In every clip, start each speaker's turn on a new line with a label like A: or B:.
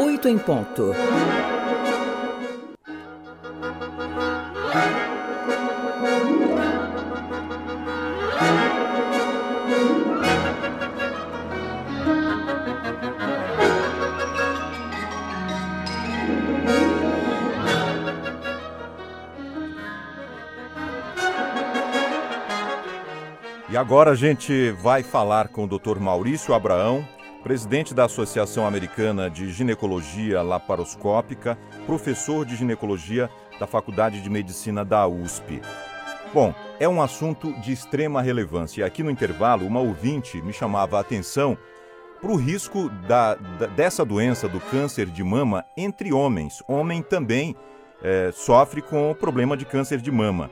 A: Oito em ponto.
B: E agora a gente vai falar com o Dr. Maurício Abraão, presidente da Associação Americana de Ginecologia Laparoscópica, professor de ginecologia da Faculdade de Medicina da USP. Bom, é um assunto de extrema relevância. Aqui no intervalo, uma ouvinte me chamava a atenção para o risco da, da, dessa doença do câncer de mama entre homens. Homem também é, sofre com o problema de câncer de mama.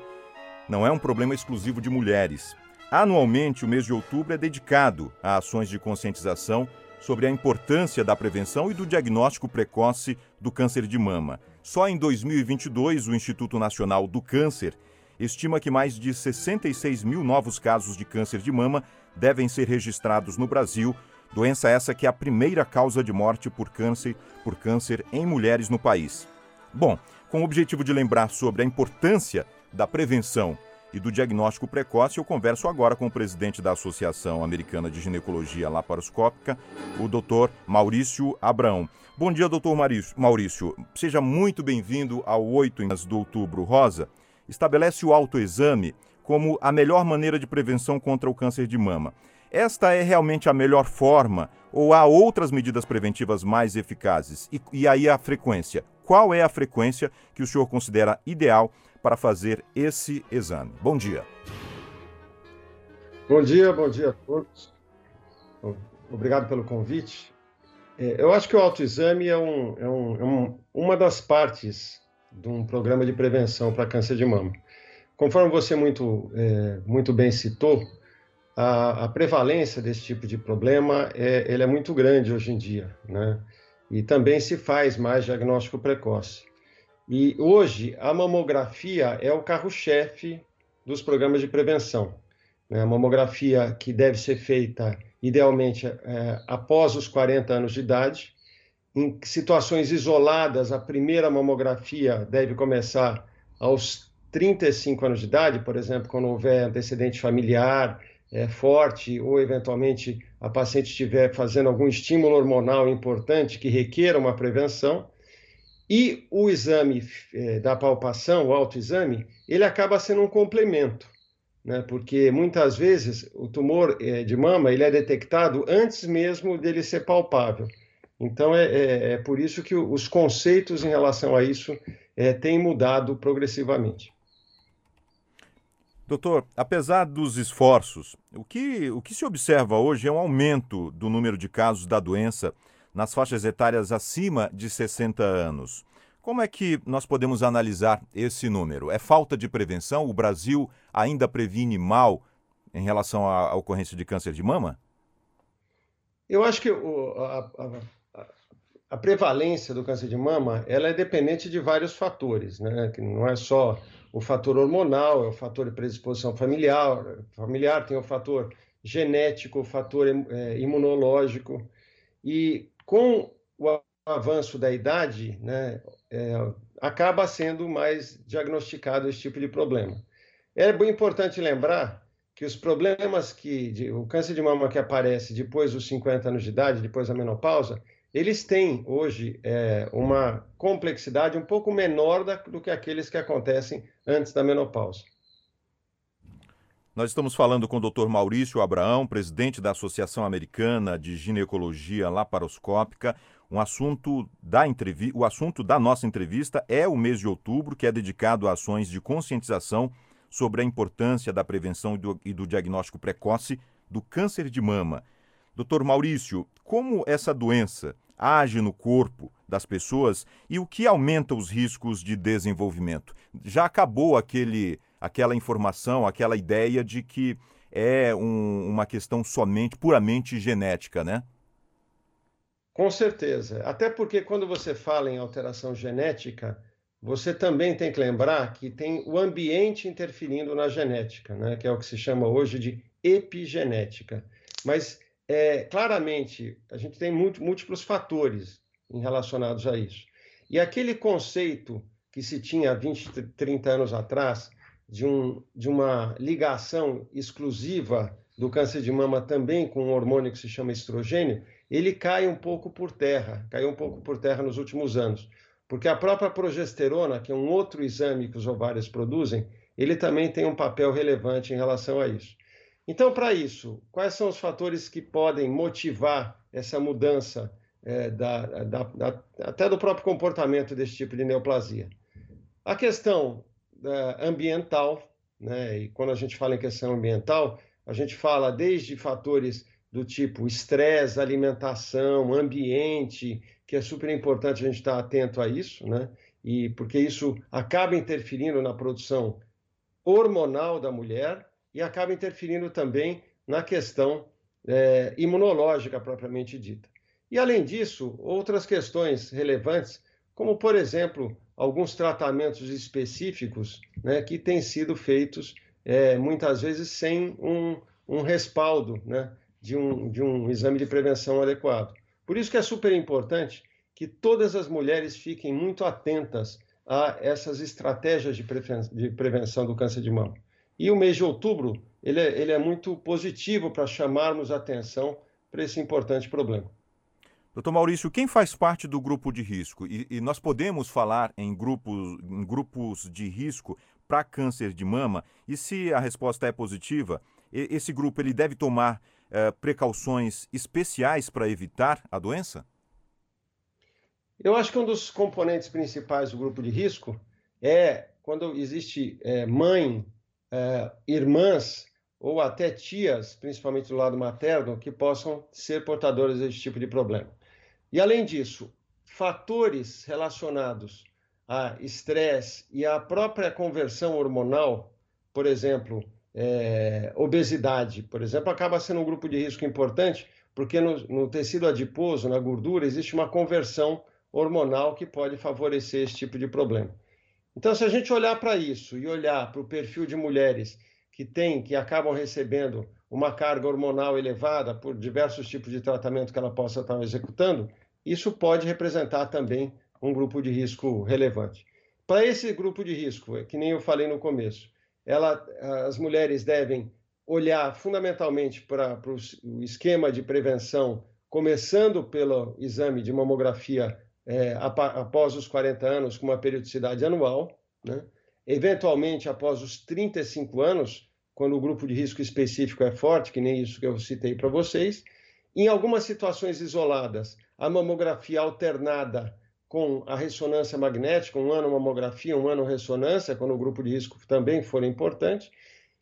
B: Não é um problema exclusivo de mulheres. Anualmente, o mês de outubro é dedicado a ações de conscientização sobre a importância da prevenção e do diagnóstico precoce do câncer de mama. Só em 2022, o Instituto Nacional do Câncer estima que mais de 66 mil novos casos de câncer de mama devem ser registrados no Brasil, doença essa que é a primeira causa de morte por câncer, por câncer em mulheres no país. Bom, com o objetivo de lembrar sobre a importância da prevenção e do diagnóstico precoce, eu converso agora com o presidente da Associação Americana de Ginecologia Laparoscópica, o Dr. Maurício Abraão. Bom dia, doutor Maurício. Seja muito bem-vindo ao 8 de outubro rosa. Estabelece o autoexame como a melhor maneira de prevenção contra o câncer de mama. Esta é realmente a melhor forma ou há outras medidas preventivas mais eficazes? E, e aí a frequência. Qual é a frequência que o senhor considera ideal para fazer esse exame. Bom dia.
C: Bom dia, bom dia a todos. Obrigado pelo convite. É, eu acho que o autoexame é, um, é, um, é um, uma das partes de um programa de prevenção para câncer de mama. Conforme você muito, é, muito bem citou, a, a, prevalência desse tipo de problema é, ele é muito grande hoje em dia, né? E também se faz mais diagnóstico precoce. E hoje a mamografia é o carro-chefe dos programas de prevenção. Né? A mamografia que deve ser feita idealmente é, após os 40 anos de idade. Em situações isoladas, a primeira mamografia deve começar aos 35 anos de idade, por exemplo, quando houver antecedente familiar é, forte ou eventualmente a paciente estiver fazendo algum estímulo hormonal importante que requer uma prevenção. E o exame é, da palpação, o autoexame, ele acaba sendo um complemento, né? porque muitas vezes o tumor é, de mama ele é detectado antes mesmo dele ser palpável. Então é, é, é por isso que os conceitos em relação a isso é, têm mudado progressivamente.
B: Doutor, apesar dos esforços, o que, o que se observa hoje é um aumento do número de casos da doença nas faixas etárias acima de 60 anos. Como é que nós podemos analisar esse número? É falta de prevenção? O Brasil ainda previne mal em relação à ocorrência de câncer de mama?
C: Eu acho que o, a, a, a, prevalência do câncer de mama ela é dependente de vários fatores, né? Que não é só o fator hormonal, é o fator de predisposição familiar, familiar tem o fator genético, o fator é, imunológico. E com o avanço da idade, né, é, acaba sendo mais diagnosticado esse tipo de problema. É bem importante lembrar que os problemas que de, o câncer de mama que aparece depois dos 50 anos de idade, depois da menopausa, eles têm hoje é, uma complexidade um pouco menor da, do que aqueles que acontecem antes da menopausa.
B: Nós estamos falando com o Dr. Maurício Abraão, presidente da Associação Americana de Ginecologia Laparoscópica. Um assunto da entrevista, o assunto da nossa entrevista é o mês de outubro, que é dedicado a ações de conscientização sobre a importância da prevenção e do, e do diagnóstico precoce do câncer de mama. Doutor Maurício, como essa doença age no corpo das pessoas e o que aumenta os riscos de desenvolvimento? Já acabou aquele aquela informação, aquela ideia de que é um, uma questão somente, puramente genética, né?
C: Com certeza. Até porque quando você fala em alteração genética, você também tem que lembrar que tem o ambiente interferindo na genética, né? que é o que se chama hoje de epigenética. Mas é, claramente, a gente tem múltiplos fatores relacionados a isso. E aquele conceito que se tinha 20, 30 anos atrás, de, um, de uma ligação exclusiva do câncer de mama também com um hormônio que se chama estrogênio, ele cai um pouco por terra, caiu um pouco por terra nos últimos anos. Porque a própria progesterona, que é um outro exame que os ovários produzem, ele também tem um papel relevante em relação a isso. Então, para isso, quais são os fatores que podem motivar essa mudança é, da, da, da, até do próprio comportamento desse tipo de neoplasia? A questão ambiental, né? e quando a gente fala em questão ambiental, a gente fala desde fatores do tipo estresse, alimentação, ambiente, que é super importante a gente estar atento a isso, né? E porque isso acaba interferindo na produção hormonal da mulher e acaba interferindo também na questão é, imunológica propriamente dita. E além disso, outras questões relevantes, como por exemplo alguns tratamentos específicos né, que têm sido feitos é, muitas vezes sem um, um respaldo né, de, um, de um exame de prevenção adequado. Por isso que é super importante que todas as mulheres fiquem muito atentas a essas estratégias de, prevenção do câncer de mama. E o mês de outubro ele é, ele é muito positivo para chamarmos atenção para esse importante problema.
B: Doutor Maurício, quem faz parte do grupo de risco? E, e nós podemos falar em grupos, em grupos de risco para câncer de mama? E se a resposta é positiva, esse grupo ele deve tomar eh, precauções especiais para evitar a doença?
C: Eu acho que um dos componentes principais do grupo de risco é quando existe é, mãe, é, irmãs ou até tias, principalmente do lado materno, que possam ser portadoras desse tipo de problema. E além disso, fatores relacionados a estresse e à própria conversão hormonal, por exemplo, é, obesidade, por exemplo, acaba sendo um grupo de risco importante, porque no, no tecido adiposo, na gordura, existe uma conversão hormonal que pode favorecer esse tipo de problema. Então, se a gente olhar para isso e olhar para o perfil de mulheres que têm, que acabam recebendo uma carga hormonal elevada por diversos tipos de tratamento que ela possa estar executando, isso pode representar também um grupo de risco relevante. Para esse grupo de risco, é que nem eu falei no começo, ela, as mulheres devem olhar fundamentalmente para, o esquema de prevenção, começando pelo exame de mamografia é, após os 40 anos com uma periodicidade anual, né? eventualmente após os 35 anos, quando o grupo de risco específico é forte, que nem isso que eu citei para vocês. Em algumas situações isoladas, a mamografia alternada com a ressonância magnética, um ano mamografia, um ano ressonância, quando o grupo de risco também for importante.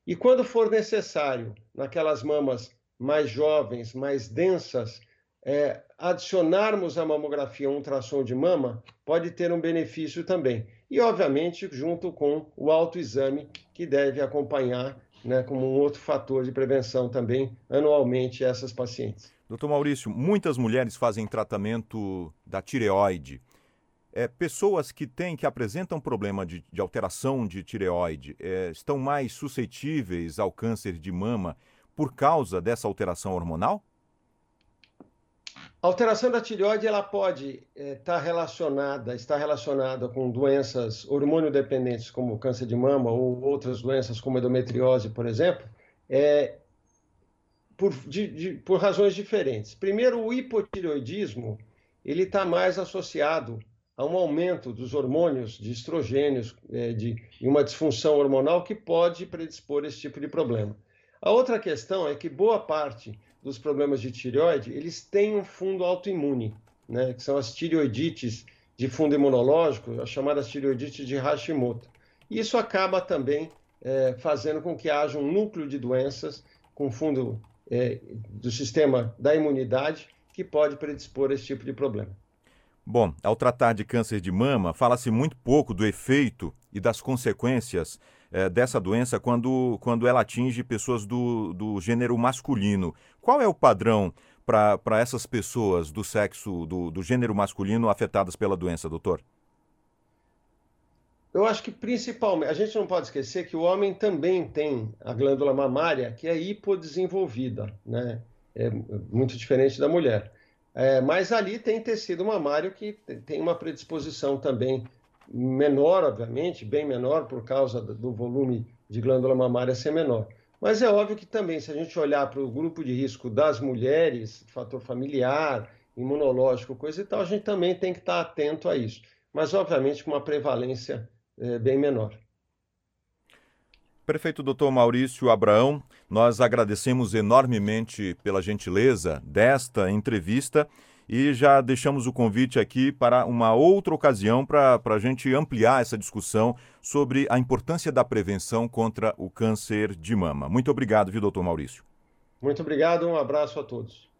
C: E quando for necessário, naquelas mamas mais jovens, mais densas, é, adicionarmos a mamografia um ultrassom de mama pode ter um benefício também. E, obviamente, junto com o autoexame, que deve acompanhar né, como um outro fator de prevenção também anualmente essas pacientes.
B: Doutor Maurício, muitas mulheres fazem tratamento da tireoide. É, pessoas que têm, que apresentam problema de, de alteração de tireoide, é, estão mais suscetíveis ao câncer de mama por causa dessa alteração hormonal?
C: A alteração da tireoide ela pode estar é, tá relacionada, estar relacionada com doenças hormonio-dependentes, como câncer de mama ou outras doenças como endometriose, por exemplo, é, por, de, de, por razões diferentes. Primeiro, o hipotireoidismo ele está mais associado a um aumento dos hormônios de estrogênios é, de, e uma disfunção hormonal que pode predispor esse tipo de problema. A outra questão é que boa parte dos problemas de tireoide, eles têm um fundo autoimune, né, que são as tireoidites de fundo imunológico, as chamadas tireoidites de Hashimoto. E isso acaba também é, fazendo com que haja um núcleo de doenças com fundo é, do sistema da imunidade que pode predispor a esse tipo de problema.
B: Bom, ao tratar de câncer de mama, fala-se muito pouco do efeito e das consequências é, dessa doença quando, quando ela atinge pessoas do, do gênero masculino. Qual é o padrão para essas pessoas do sexo, do, do gênero masculino afetadas pela doença, doutor?
C: Eu acho que principalmente, a gente não pode esquecer que o homem também tem a glândula mamária que é hipodesenvolvida, né? é muito diferente da mulher. É, mas ali tem tecido mamário que tem uma predisposição também menor, obviamente, bem menor, por causa do volume de glândula mamária ser menor. Mas é óbvio que também, se a gente olhar para o grupo de risco das mulheres, fator familiar, imunológico, coisa e tal, a gente também tem que estar atento a isso. Mas, obviamente, com uma prevalência é, bem menor.
B: Prefeito doutor Maurício Abraão, nós agradecemos enormemente pela gentileza desta entrevista e já deixamos o convite aqui para uma outra ocasião para a gente ampliar essa discussão sobre a importância da prevenção contra o câncer de mama. Muito obrigado, viu, doutor Maurício?
C: Muito obrigado, um abraço a todos.